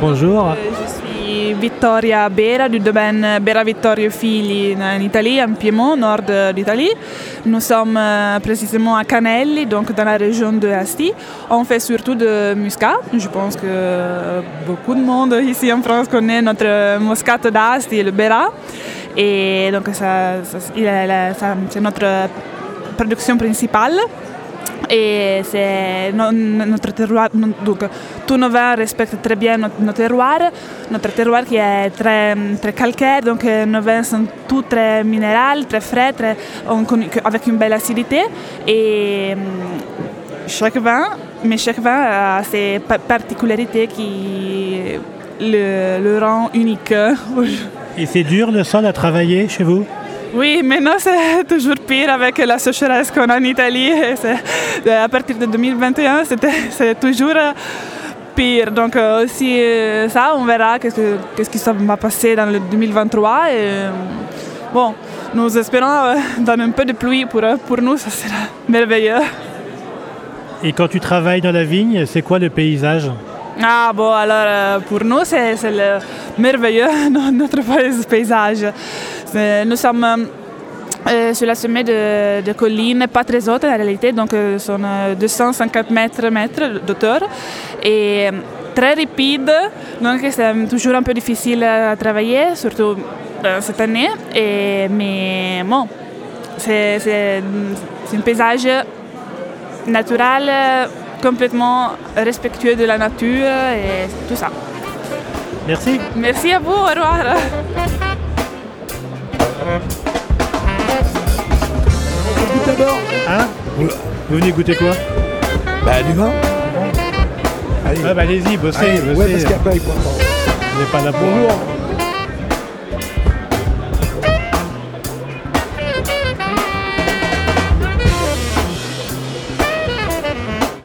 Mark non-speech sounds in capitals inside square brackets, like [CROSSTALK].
Bonjour. Je suis Vittoria Bera du domaine Bera Vittorio Figli en Italie, en Piémont, nord d'Italie. Nous sommes euh, précisément à Canelli, donc dans la région de Asti. On fait surtout de muscat. Je pense que beaucoup de monde ici en France connaît notre moscato d'Asti, le Bera. Et donc c'est notre production principale. Et c'est no- notre terroir. Donc, tous nos vins respectent très bien notre, terroir. Notre terroir qui est très, très calcaire, donc nos vins sont tous très minéraux, très frais, très, avec une belle acidité. Et hum, chaque vin, mais chaque vin a ses pa- particularités qui le, le rend unique. Et c'est dur le sol à travailler chez vous? Oui, maintenant c'est [LAUGHS] toujours pire avec la sécheresse qu'on a en Italie. Et euh, à partir de 2021, c'était- [LAUGHS] c'est toujours euh, pire. Donc euh, aussi ça, on verra qu'est-ce que- qu'est-ce qui va passer dans le 2023. Et, euh, bon, nous espérons [LAUGHS] dans un peu de pluie pour, pour nous, ça sera merveilleux. Et quand tu travailles dans la vigne, c'est quoi le paysage? Ah bon, alors pour nous, c'est c'est le merveilleux no- notre pays- paysage. C'est- Nous sommes euh, euh, sur la sommet de, de collines, pas très hautes en réalité, donc euh, sont euh, 250 mètres, mètres d'auteur et euh, très rapide, donc c'est toujours un peu difficile à travailler, surtout euh, cette année. Et, mais bon, c'est un paysage naturel, euh, complètement respectueux de la nature et tout ça. Merci. Merci à vous, au revoir. D'abord Hein vous, vous venez goûter quoi Bah du vin. Allez, Ah bah allez-y, bossez, Allez, bossez. ouais, parce. Vous n'êtes pas là pour... Bonjour.